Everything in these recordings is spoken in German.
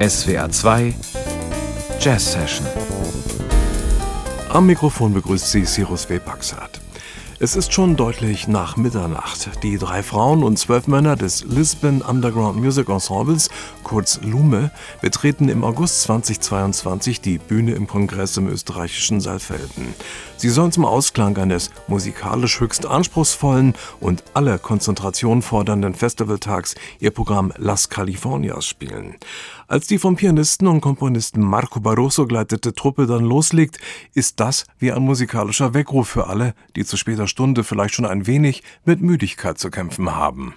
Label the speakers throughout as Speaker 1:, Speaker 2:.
Speaker 1: SWR 2 Jazz Session.
Speaker 2: Am Mikrofon begrüßt Sie Cyrus W. Baxat. Es ist schon deutlich nach Mitternacht. Die drei Frauen und zwölf Männer des Lisbon Underground Music Ensembles, kurz LUME, betreten im August 2022 die Bühne im Kongress im österreichischen Saalfelden. Sie sollen zum Ausklang eines musikalisch höchst anspruchsvollen und alle Konzentration fordernden Festivaltags ihr Programm Las Californias spielen. Als die vom Pianisten und Komponisten Marco Barroso geleitete Truppe dann loslegt, ist das wie ein musikalischer Weckruf für alle, die zu später Stunde vielleicht schon ein wenig mit Müdigkeit zu kämpfen haben.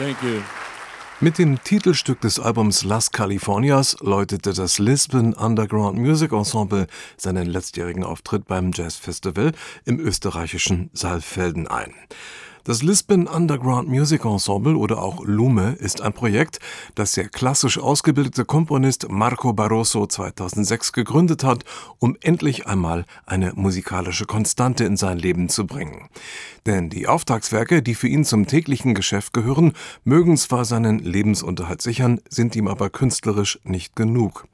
Speaker 2: Thank you. Mit dem Titelstück des Albums Las Californias läutete das Lisbon Underground Music Ensemble seinen letztjährigen Auftritt beim Jazz Festival im österreichischen Saalfelden ein. Das Lisbon Underground Music Ensemble oder auch Lume ist ein Projekt, das der klassisch ausgebildete Komponist Marco Barroso 2006 gegründet hat, um endlich einmal eine musikalische Konstante in sein Leben zu bringen. Denn die Auftragswerke, die für ihn zum täglichen Geschäft gehören, mögen zwar seinen Lebensunterhalt sichern, sind ihm aber künstlerisch nicht genug.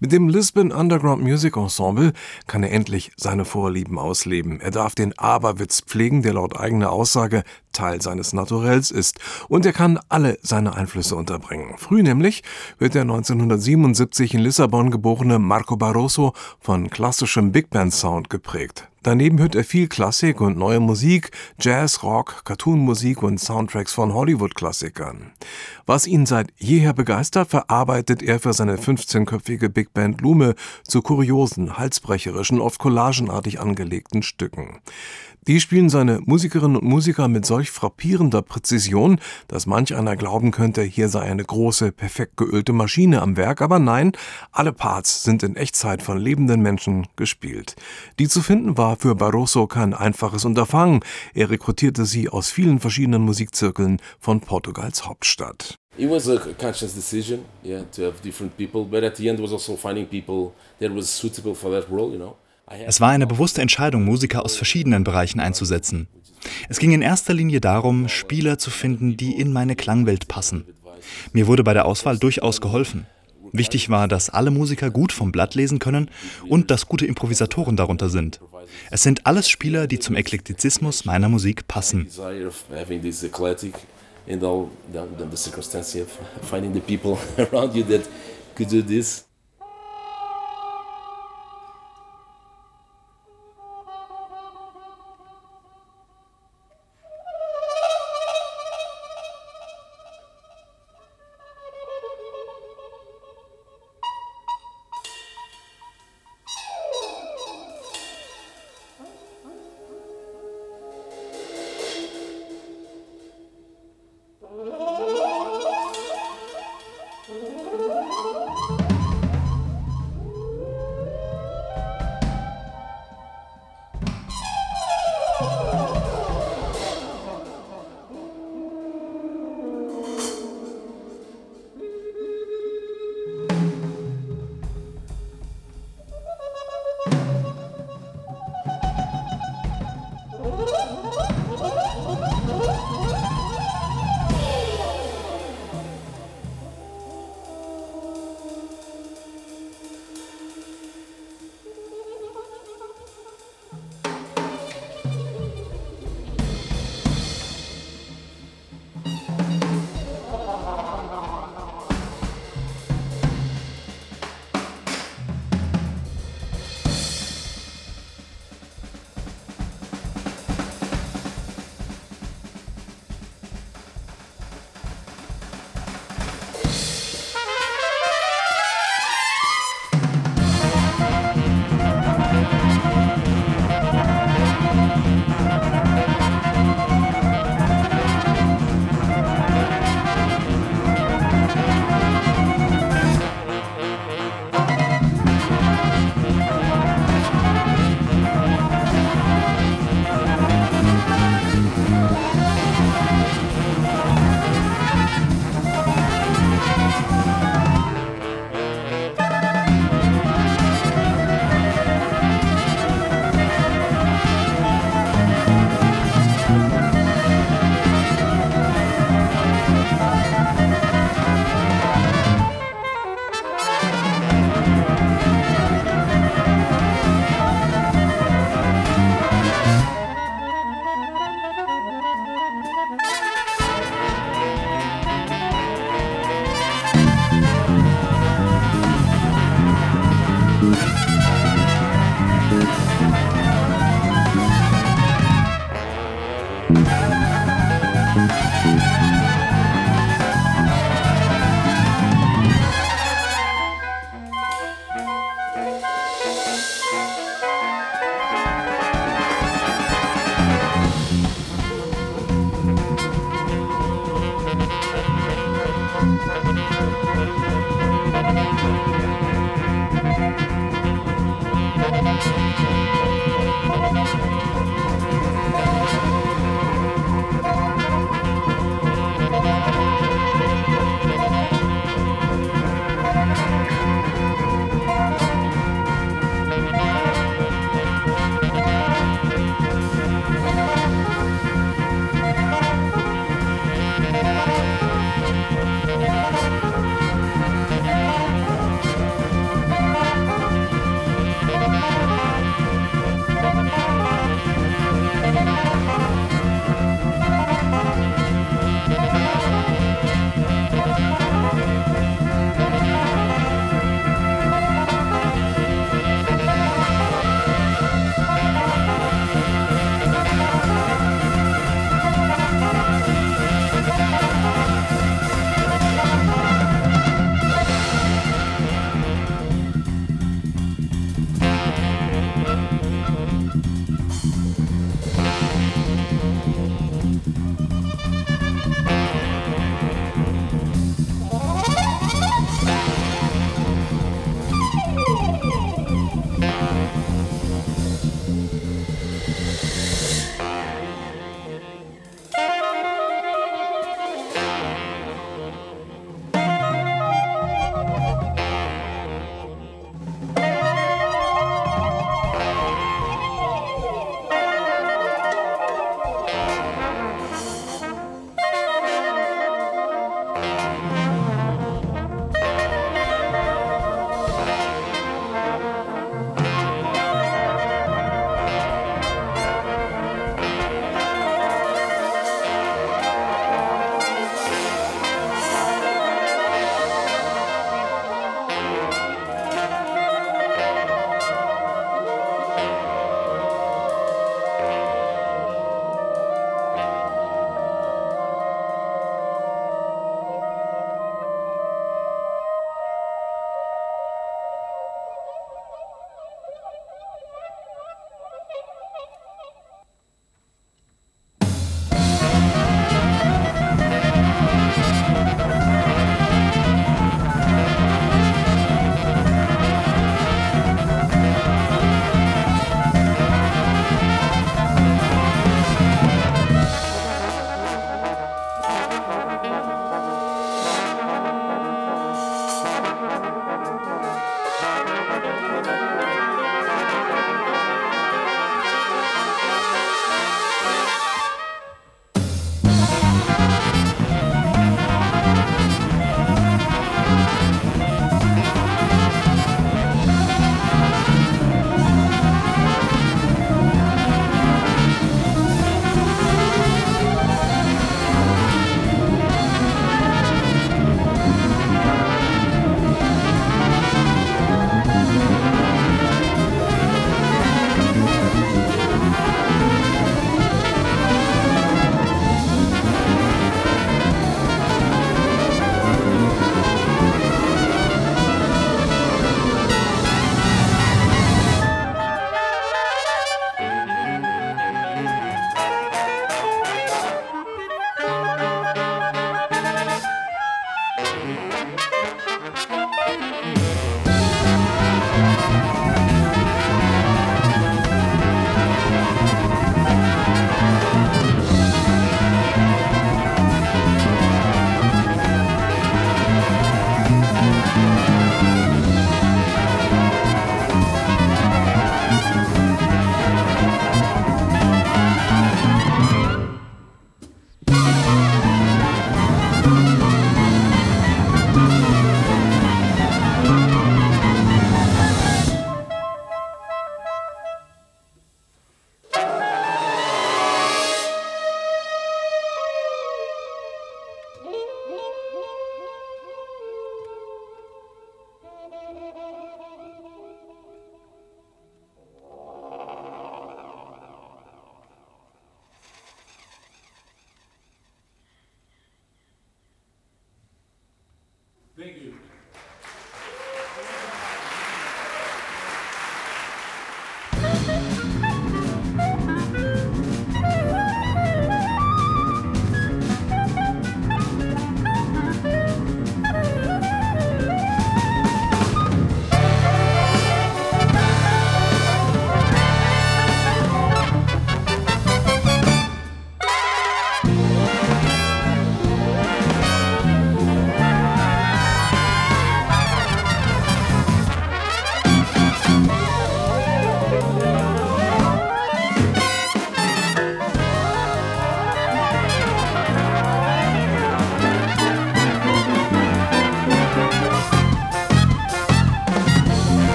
Speaker 2: Mit dem Lisbon Underground Music Ensemble kann er endlich seine Vorlieben ausleben. Er darf den Aberwitz pflegen, der laut eigener Aussage Teil seines Naturells ist, und er kann alle seine Einflüsse unterbringen. Früh nämlich wird der 1977 in Lissabon geborene Marco Barroso von klassischem Big Band Sound geprägt. Daneben hört er viel Klassik und neue Musik, Jazz, Rock, Cartoonmusik und Soundtracks von Hollywood-Klassikern. Was ihn seit jeher begeistert, verarbeitet er für seine 15-köpfige Big Band Lume zu kuriosen, halsbrecherischen, oft collagenartig angelegten Stücken. Die spielen seine Musikerinnen und Musiker mit solch frappierender Präzision, dass manch einer glauben könnte, hier sei eine große, perfekt geölte Maschine am Werk, aber nein, alle Parts sind in Echtzeit von lebenden Menschen gespielt. Die zu finden war für Barroso kein einfaches Unterfangen. Er rekrutierte sie aus vielen verschiedenen Musikzirkeln von Portugals Hauptstadt. It was a conscious decision, yeah, to have different people, but at the end was also finding people that was suitable for that role, you know.
Speaker 3: Es war eine bewusste Entscheidung, Musiker aus verschiedenen Bereichen einzusetzen. Es ging in erster Linie darum, Spieler zu finden, die in meine Klangwelt passen. Mir wurde bei der Auswahl durchaus geholfen. Wichtig war, dass alle Musiker gut vom Blatt lesen können und dass gute Improvisatoren darunter sind. Es sind alles Spieler, die zum Eklektizismus meiner Musik passen.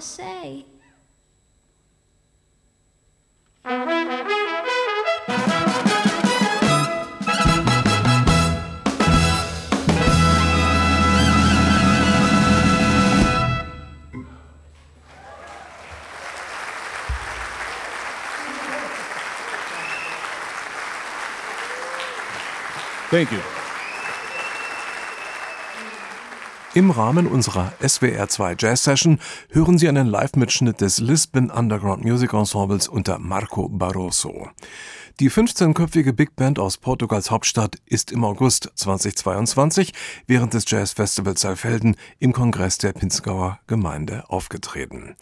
Speaker 3: Say.
Speaker 2: Thank you. Im Rahmen unserer SWR2 Jazz Session hören Sie einen Live-Mitschnitt des Lisbon Underground Music Ensembles unter Marco Barroso. Die 15-köpfige Big Band aus Portugals Hauptstadt ist im August 2022 während des Jazzfestivals Saalfelden im Kongress der Pinzgauer Gemeinde aufgetreten.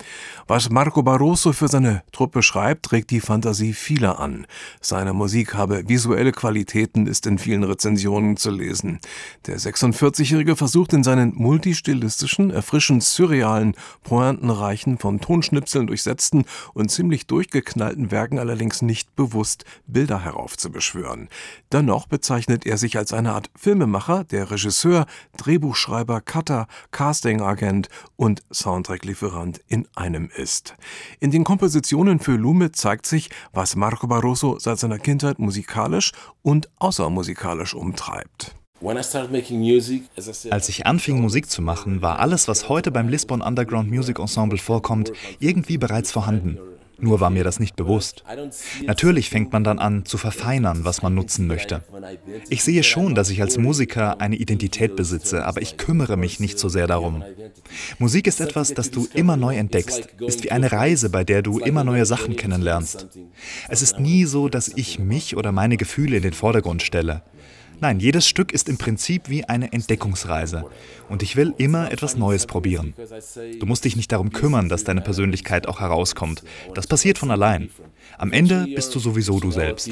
Speaker 2: Was Marco Barroso für seine Truppe schreibt, regt die Fantasie vieler an. Seine Musik habe visuelle Qualitäten, ist in vielen Rezensionen zu lesen. Der 46-Jährige versucht in seinen multistilistischen, erfrischend surrealen, pointenreichen, von Tonschnipseln durchsetzten und ziemlich durchgeknallten Werken allerdings nicht bewusst Bilder heraufzubeschwören. Dennoch bezeichnet er sich als eine Art Filmemacher, der Regisseur, Drehbuchschreiber, Cutter, Castingagent und Soundtracklieferant in einem ist. In den Kompositionen für Lume zeigt sich, was Marco Barroso seit seiner Kindheit musikalisch und außermusikalisch umtreibt.
Speaker 3: Als ich anfing, Musik zu machen, war alles, was heute beim Lisbon Underground Music Ensemble vorkommt, irgendwie bereits vorhanden. Nur war mir das nicht bewusst. Natürlich fängt man dann an zu verfeinern, was man nutzen möchte. Ich sehe schon, dass ich als Musiker eine Identität besitze, aber ich kümmere mich nicht so sehr darum. Musik ist etwas, das du immer neu entdeckst, ist wie eine Reise, bei der du immer neue Sachen kennenlernst. Es ist nie so, dass ich mich oder meine Gefühle in den Vordergrund stelle. Nein, jedes Stück ist im Prinzip wie eine Entdeckungsreise. Und ich will immer etwas Neues probieren. Du musst dich nicht darum kümmern, dass deine Persönlichkeit auch herauskommt. Das passiert von allein. Am Ende bist du sowieso du selbst.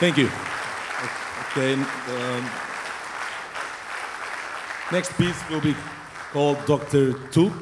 Speaker 4: Thank you. Okay. Um, next piece will be called Dr. Tulp.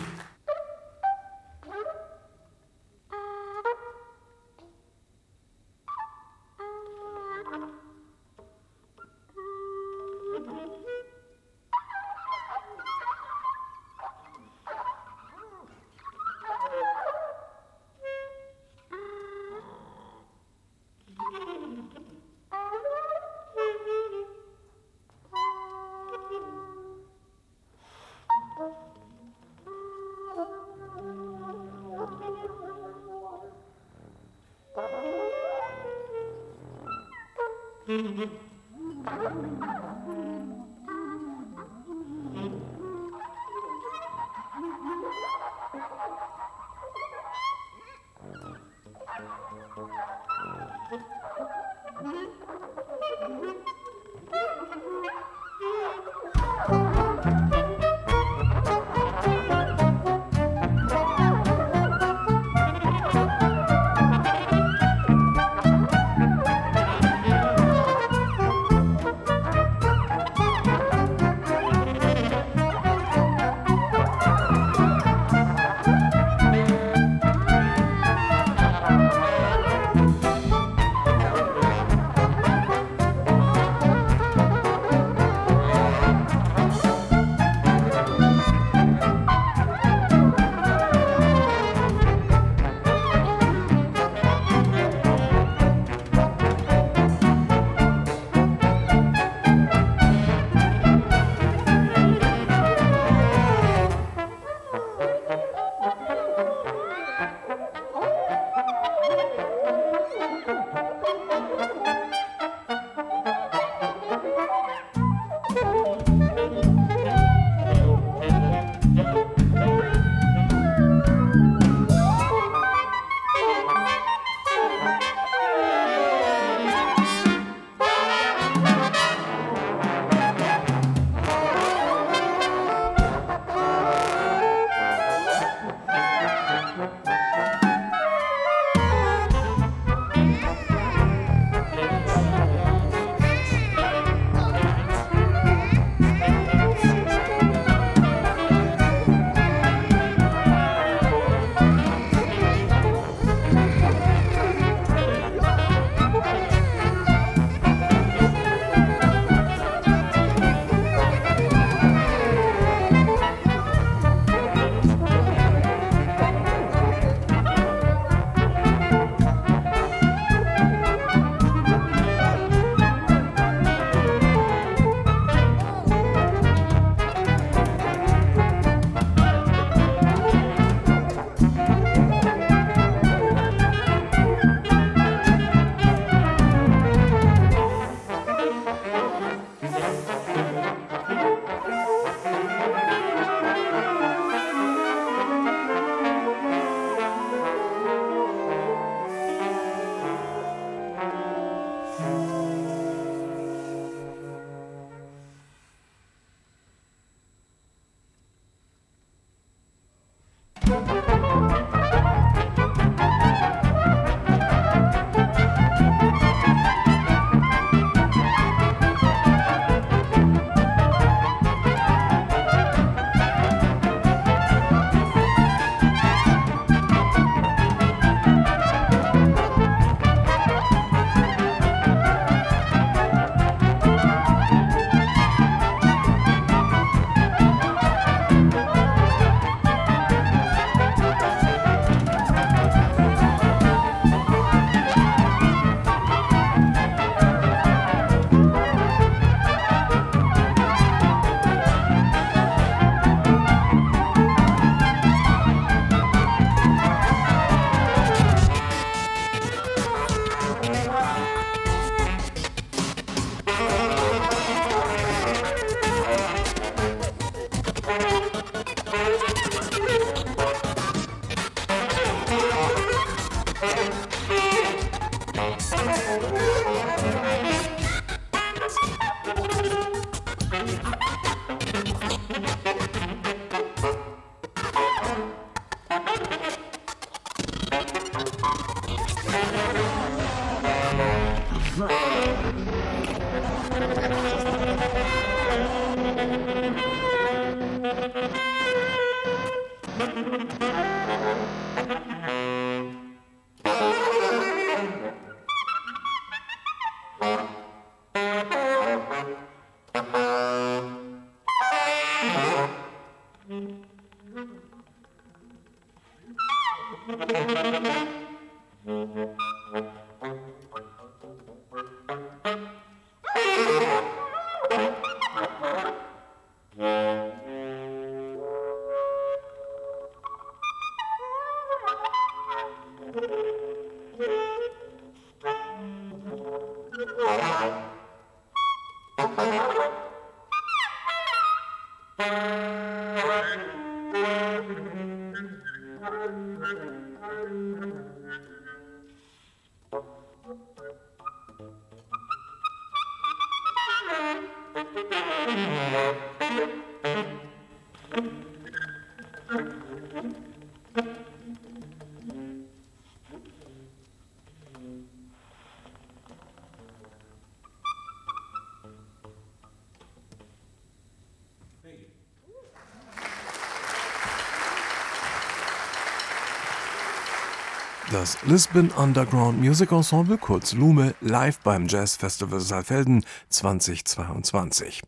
Speaker 2: Das Lisbon Underground Music Ensemble, kurz Lume, live beim Jazz Festival Saalfelden 2022.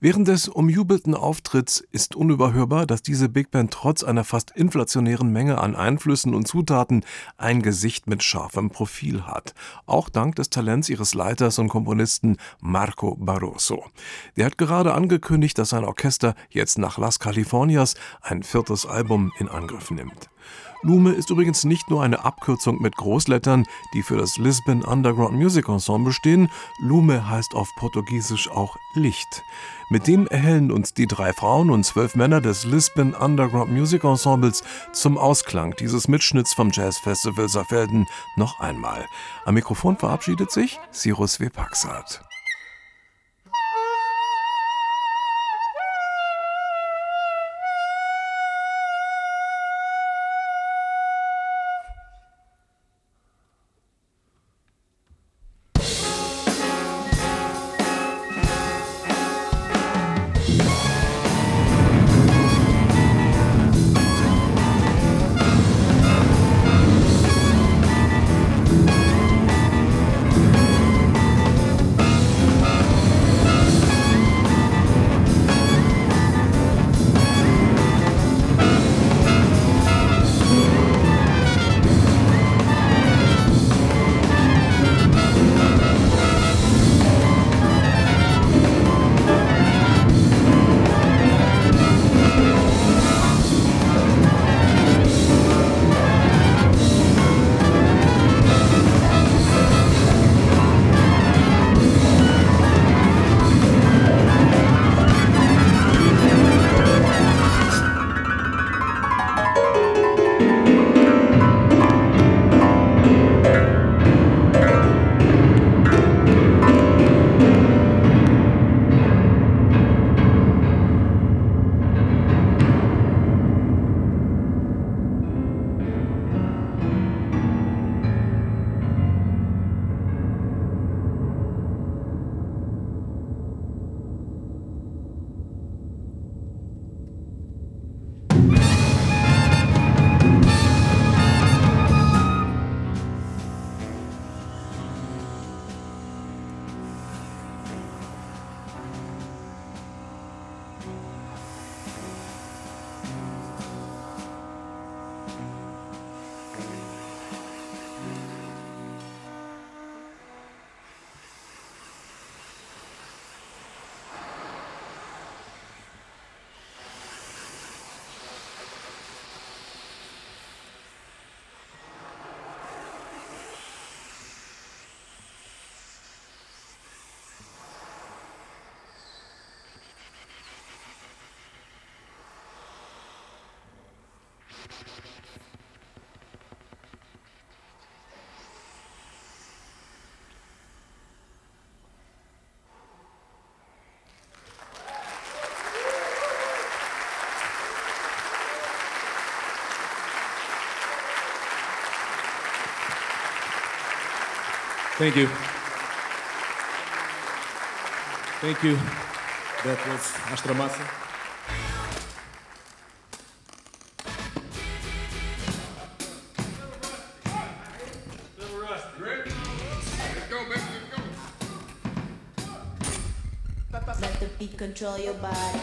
Speaker 2: Während des umjubelten Auftritts ist unüberhörbar, dass diese Big Band trotz einer fast inflationären Menge an Einflüssen und Zutaten ein Gesicht mit scharfem Profil hat. Auch dank des Talents ihres Leiters und Komponisten Marco Barroso. Der hat gerade angekündigt, dass sein Orchester jetzt nach Las Californias ein viertes Album in Angriff nimmt. Lume ist übrigens nicht nur eine Abkürzung mit Großlettern, die für das Lisbon Underground Music Ensemble stehen. Lume heißt auf Portugiesisch auch Licht. Mit dem erhellen uns die drei Frauen und zwölf Männer des Lisbon Underground Music Ensembles zum Ausklang dieses Mitschnitts vom Jazz Festival Saarfelden noch einmal. Am Mikrofon verabschiedet sich Cyrus W. Paxat.
Speaker 4: Thank you. Thank you. That was Astramassa.
Speaker 5: Let the beat control your body.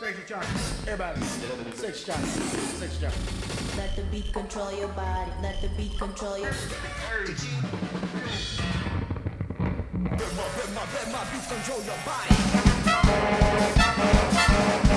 Speaker 6: Sexy Johnny. Everybody. Sexy Johnny. Sexy Johnny.
Speaker 5: Let the beat control your body. Let the beat control your
Speaker 6: Let my, let my, let my beat control your body.